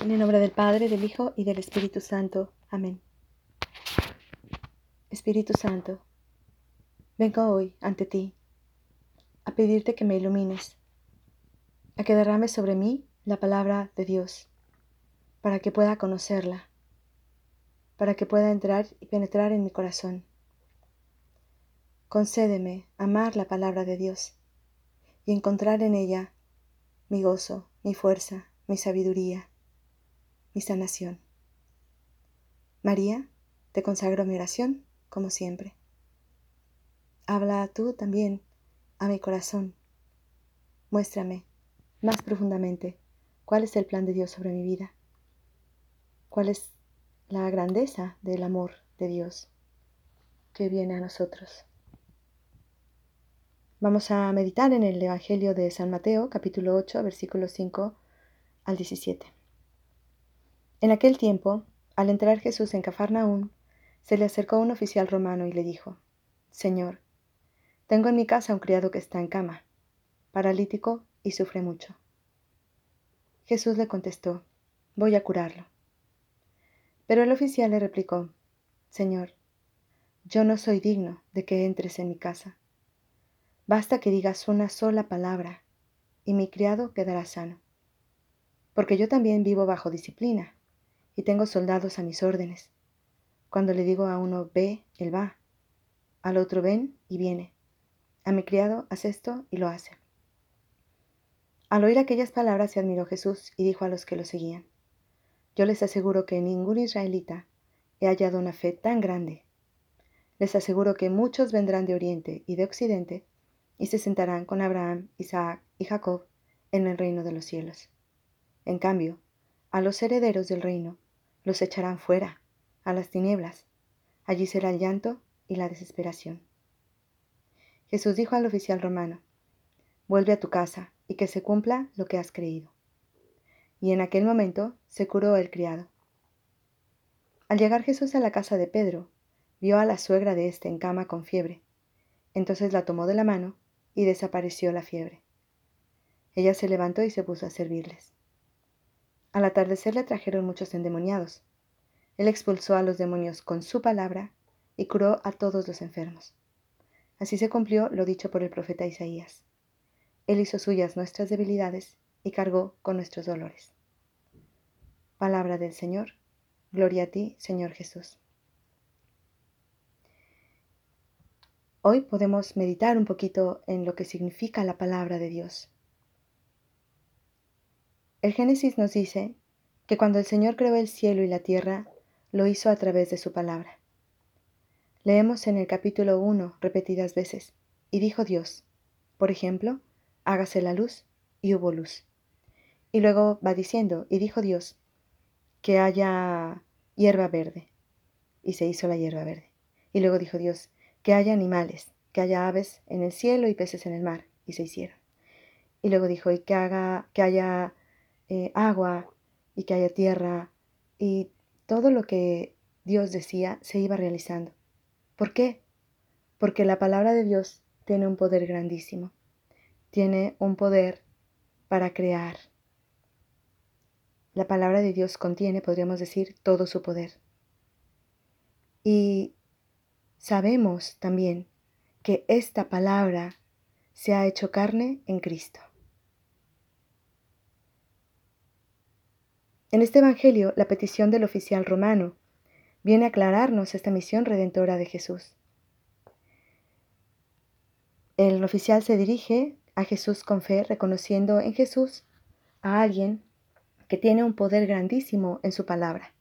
En el nombre del Padre, del Hijo y del Espíritu Santo. Amén. Espíritu Santo, vengo hoy ante ti a pedirte que me ilumines, a que derrames sobre mí la palabra de Dios, para que pueda conocerla, para que pueda entrar y penetrar en mi corazón. Concédeme amar la palabra de Dios y encontrar en ella mi gozo, mi fuerza, mi sabiduría, mi sanación. María, te consagro mi oración como siempre. Habla tú también a mi corazón. Muéstrame más profundamente cuál es el plan de Dios sobre mi vida, cuál es la grandeza del amor de Dios que viene a nosotros. Vamos a meditar en el Evangelio de San Mateo, capítulo 8, versículos 5 al 17. En aquel tiempo, al entrar Jesús en Cafarnaún, se le acercó un oficial romano y le dijo, Señor, tengo en mi casa un criado que está en cama, paralítico y sufre mucho. Jesús le contestó, voy a curarlo. Pero el oficial le replicó, Señor, yo no soy digno de que entres en mi casa Basta que digas una sola palabra y mi criado quedará sano. Porque yo también vivo bajo disciplina y tengo soldados a mis órdenes. Cuando le digo a uno ve, él va. Al otro ven y viene. A mi criado haz esto y lo hace. Al oír aquellas palabras se admiró Jesús y dijo a los que lo seguían, Yo les aseguro que ningún israelita he hallado una fe tan grande. Les aseguro que muchos vendrán de oriente y de occidente y se sentarán con Abraham, Isaac y Jacob en el reino de los cielos. En cambio, a los herederos del reino los echarán fuera, a las tinieblas. Allí será el llanto y la desesperación. Jesús dijo al oficial romano, Vuelve a tu casa y que se cumpla lo que has creído. Y en aquel momento se curó el criado. Al llegar Jesús a la casa de Pedro, vio a la suegra de éste en cama con fiebre. Entonces la tomó de la mano y desapareció la fiebre. Ella se levantó y se puso a servirles. Al atardecer le trajeron muchos endemoniados. Él expulsó a los demonios con su palabra y curó a todos los enfermos. Así se cumplió lo dicho por el profeta Isaías. Él hizo suyas nuestras debilidades y cargó con nuestros dolores. Palabra del Señor. Gloria a ti, Señor Jesús. Hoy podemos meditar un poquito en lo que significa la palabra de Dios. El Génesis nos dice que cuando el Señor creó el cielo y la tierra, lo hizo a través de su palabra. Leemos en el capítulo 1 repetidas veces, y dijo Dios, por ejemplo, hágase la luz, y hubo luz. Y luego va diciendo, y dijo Dios, que haya hierba verde, y se hizo la hierba verde. Y luego dijo Dios, que haya animales, que haya aves en el cielo y peces en el mar, y se hicieron. Y luego dijo, y que, haga, que haya eh, agua, y que haya tierra, y todo lo que Dios decía se iba realizando. ¿Por qué? Porque la palabra de Dios tiene un poder grandísimo, tiene un poder para crear. La palabra de Dios contiene, podríamos decir, todo su poder. Y sabemos también que esta palabra se ha hecho carne en Cristo. En este Evangelio, la petición del oficial romano viene a aclararnos esta misión redentora de Jesús. El oficial se dirige a Jesús con fe, reconociendo en Jesús a alguien que tiene un poder grandísimo en su palabra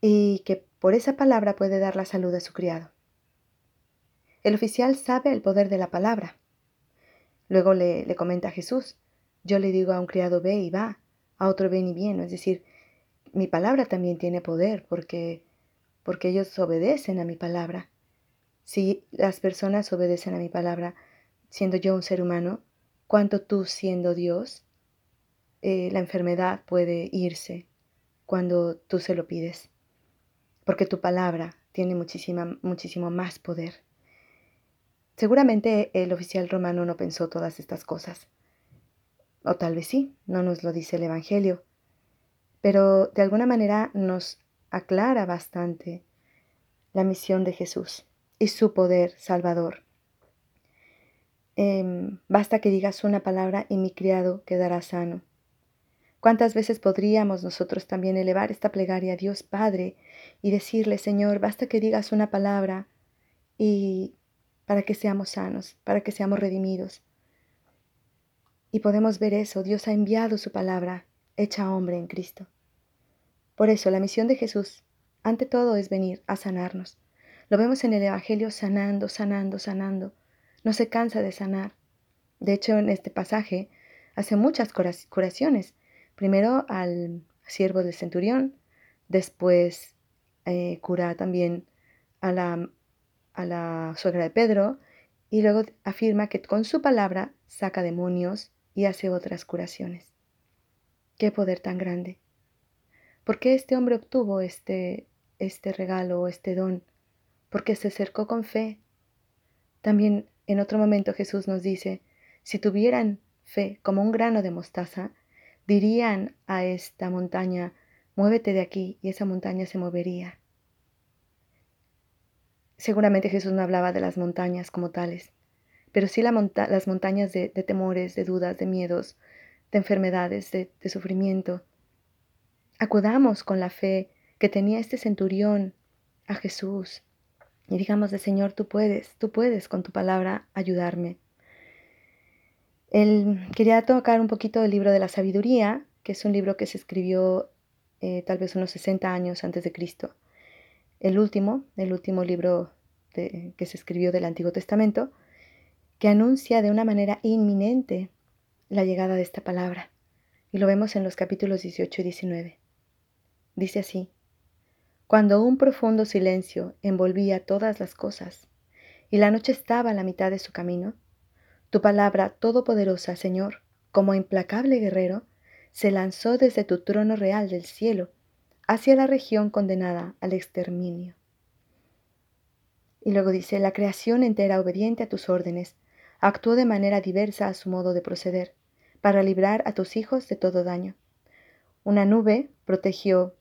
y que por esa palabra puede dar la salud a su criado. El oficial sabe el poder de la palabra. Luego le, le comenta a Jesús, yo le digo a un criado ve y va, a otro ven y viene, es decir, mi palabra también tiene poder porque, porque ellos obedecen a mi palabra. Si las personas obedecen a mi palabra, siendo yo un ser humano, ¿cuánto tú siendo Dios, eh, la enfermedad puede irse cuando tú se lo pides porque tu palabra tiene muchísima, muchísimo más poder. Seguramente el oficial romano no pensó todas estas cosas. O tal vez sí, no nos lo dice el Evangelio. pero de alguna manera nos aclara bastante la misión de Jesús y su poder salvador. Em, basta que digas una palabra y mi criado quedará sano. ¿Cuántas veces podríamos nosotros también elevar esta plegaria a Dios Padre y decirle, Señor, basta que digas una palabra y para que seamos sanos, para que seamos redimidos? Y podemos ver eso, Dios ha enviado su palabra hecha hombre en Cristo. Por eso la misión de Jesús, ante todo, es venir a sanarnos. Lo vemos en el Evangelio sanando, sanando, sanando. No se cansa de sanar. De hecho, en este pasaje hace muchas curaciones. Primero al siervo del centurión, después eh, cura también a la, a la suegra de Pedro y luego afirma que con su palabra saca demonios y hace otras curaciones. Qué poder tan grande. ¿Por qué este hombre obtuvo este, este regalo o este don? Porque se acercó con fe. También en otro momento Jesús nos dice, si tuvieran fe como un grano de mostaza, dirían a esta montaña, muévete de aquí, y esa montaña se movería. Seguramente Jesús no hablaba de las montañas como tales, pero sí las montañas de, temores, de dudas, de miedos, de enfermedades, de, sufrimiento. Acudamos con la fe que tenía este centurión a Jesús y digamos de Señor, tú puedes, tú puedes con tu palabra ayudarme. Él quería tocar un poquito del libro de la sabiduría, que es un libro que se escribió eh, tal vez unos 60 años antes de Cristo. El último, el último libro que se escribió del Antiguo Testamento, que anuncia de una manera inminente la llegada de esta palabra. Y lo vemos en los capítulos 18 y 19. Dice así, cuando un profundo silencio envolvía todas las cosas y la noche estaba a la mitad de su camino, tu palabra todopoderosa, Señor, como implacable guerrero, se lanzó desde tu trono real del cielo hacia la región condenada al exterminio. Y luego dice, la creación entera obediente a tus órdenes, actuó de manera diversa a su modo de proceder, para librar a tus hijos de todo daño. Una nube protegió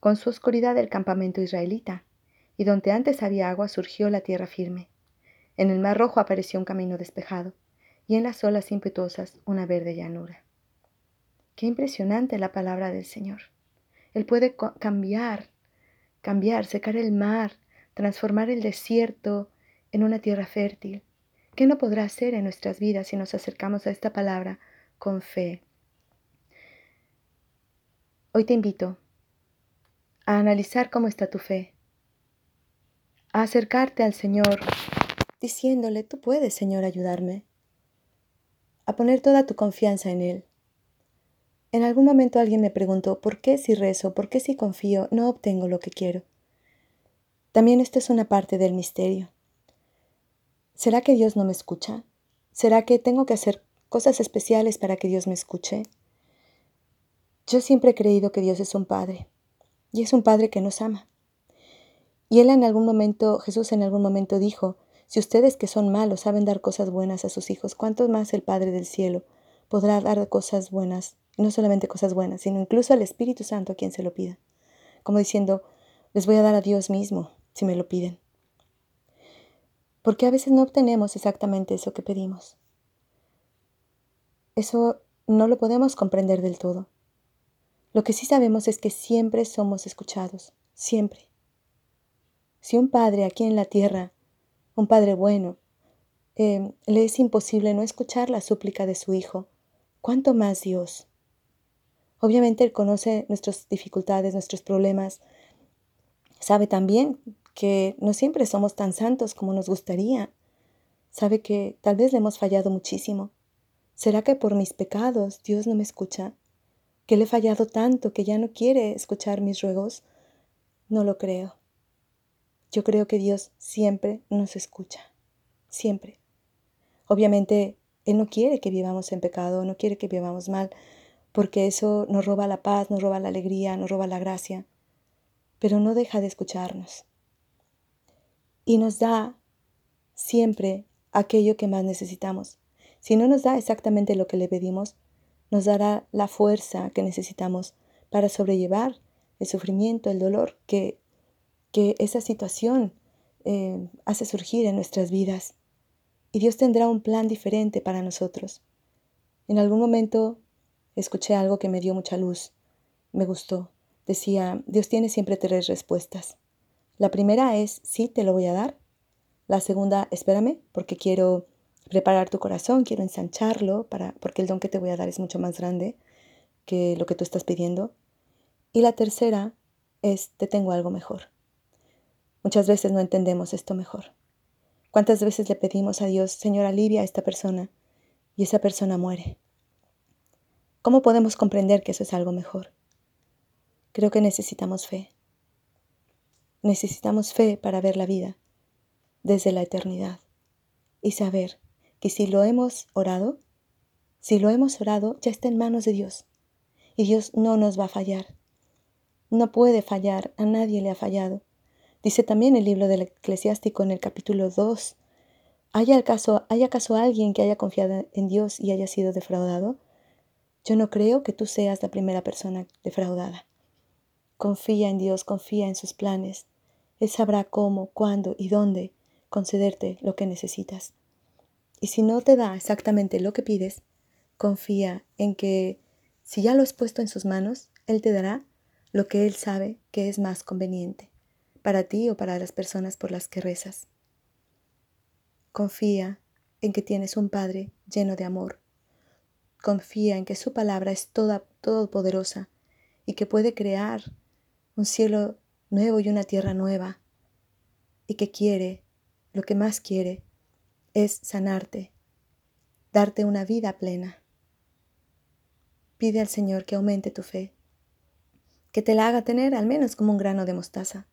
con su oscuridad el campamento israelita, y donde antes había agua surgió la tierra firme. En el mar rojo apareció un camino despejado, y en las olas impetuosas una verde llanura. Qué impresionante la palabra del Señor. Él puede cambiar, cambiar, secar el mar, transformar el desierto en una tierra fértil. ¿Qué no podrá hacer en nuestras vidas si nos acercamos a esta palabra con fe? Hoy te invito a analizar cómo está tu fe, a acercarte al Señor diciéndole, tú puedes, Señor, ayudarme, a poner toda tu confianza en Él. En algún momento alguien me preguntó, ¿por qué si rezo, por qué si confío, no obtengo lo que quiero? También esta es una parte del misterio. ¿Será que Dios no me escucha? ¿Será que tengo que hacer cosas especiales para que Dios me escuche? Yo siempre he creído que Dios es un Padre, y es un Padre que nos ama. Y Él en algún momento, Jesús en algún momento dijo, si ustedes que son malos saben dar cosas buenas a sus hijos, ¿cuánto más el Padre del cielo podrá dar cosas buenas? No solamente cosas buenas, sino incluso al Espíritu Santo a quien se lo pida. Como diciendo, les voy a dar a Dios mismo si me lo piden. Porque a veces no obtenemos exactamente eso que pedimos. Eso no lo podemos comprender del todo. Lo que sí sabemos es que siempre somos escuchados, siempre. Si un padre aquí en la tierra, un padre bueno, em, le es imposible no escuchar la súplica de su hijo, ¿cuánto más Dios? Obviamente Él conoce nuestras dificultades, nuestros problemas, sabe también que no siempre somos tan santos como nos gustaría, sabe que tal vez le hemos fallado muchísimo. ¿Será que por mis pecados Dios no me escucha? que le he fallado tanto que ya no quiere escuchar mis ruegos, no lo creo. Yo creo que Dios siempre nos escucha, siempre. Obviamente, Él no quiere que vivamos en pecado, no quiere que vivamos mal, porque eso nos roba la paz, nos roba la alegría, nos roba la gracia, pero no deja de escucharnos. Y nos da siempre aquello que más necesitamos. Si no nos da exactamente lo que le pedimos, nos dará la fuerza que necesitamos para sobrellevar el sufrimiento, el dolor que, que esa situación eh, hace surgir en nuestras vidas. Y Dios tendrá un plan diferente para nosotros. En algún momento escuché algo que me dio mucha luz, me gustó. Decía, Dios tiene siempre tres respuestas. La primera es, sí, te lo voy a dar. La segunda, espérame, porque quiero preparar tu corazón, quiero ensancharlo, para, porque el don que te voy a dar es mucho más grande que lo que tú estás pidiendo. Y la tercera es, te tengo algo mejor. Muchas veces no entendemos esto mejor. ¿Cuántas veces le pedimos a Dios, Señor, alivia a esta persona? Y esa persona muere. ¿Cómo podemos comprender que eso es algo mejor? Creo que necesitamos fe. Necesitamos fe para ver la vida desde la eternidad y saber que si lo hemos orado, si lo hemos orado, ya está en manos de Dios. Y Dios no nos va a fallar. No puede fallar, a nadie le ha fallado. Dice también el libro del eclesiástico en el capítulo 2, ¿hay acaso, ¿hay acaso alguien que haya confiado en Dios y haya sido defraudado? Yo no creo que tú seas la primera persona defraudada. Confía en Dios, confía en sus planes. Él sabrá cómo, cuándo y dónde concederte lo que necesitas. Y si no te da exactamente lo que pides, confía en que si ya lo has puesto en sus manos, Él te dará lo que Él sabe que es más conveniente para ti o para las personas por las que rezas. Confía en que tienes un Padre lleno de amor. Confía en que su palabra es toda todopoderosa y que puede crear un cielo nuevo y una tierra nueva, y que quiere, lo que más quiere, es sanarte, darte una vida plena. Pide al Señor que aumente tu fe, que te la haga tener al menos como un grano de mostaza.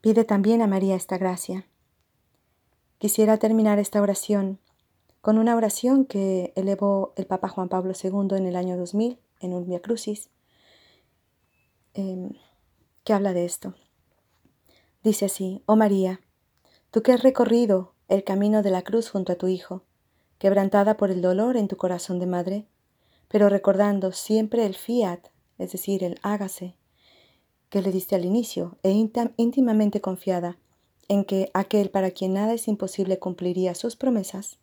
Pide también a María esta gracia. Quisiera terminar esta oración con una oración que elevó el Papa Juan Pablo II en el año 2000 en un Via Crucis Em, que habla de esto. Dice así, oh María, tú que has recorrido el camino de la cruz junto a tu Hijo, quebrantada por el dolor en tu corazón de madre, pero recordando siempre el fiat, es decir, el hágase, que le diste al inicio, e íntimamente confiada en que aquel para quien nada es imposible cumpliría sus promesas,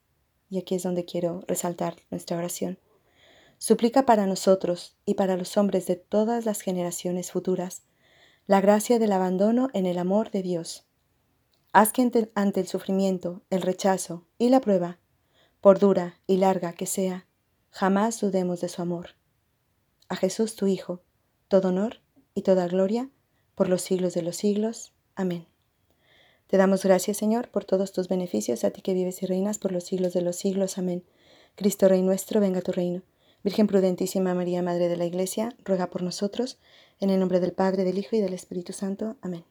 y aquí es donde quiero resaltar nuestra oración, Suplica para nosotros y para los hombres de todas las generaciones futuras la gracia del abandono en el amor de Dios. Haz que ante el sufrimiento, el rechazo y la prueba, por dura y larga que sea, jamás dudemos de su amor. A Jesús tu Hijo, todo honor y toda gloria por los siglos de los siglos. Amén. Te damos gracias, Señor, por todos tus beneficios, a ti que vives y reinas por los siglos de los siglos. Amén. Cristo Rey nuestro, venga tu reino Virgen prudentísima María, Madre de la Iglesia, ruega por nosotros, en el nombre del Padre, del Hijo y del Espíritu Santo. Amén.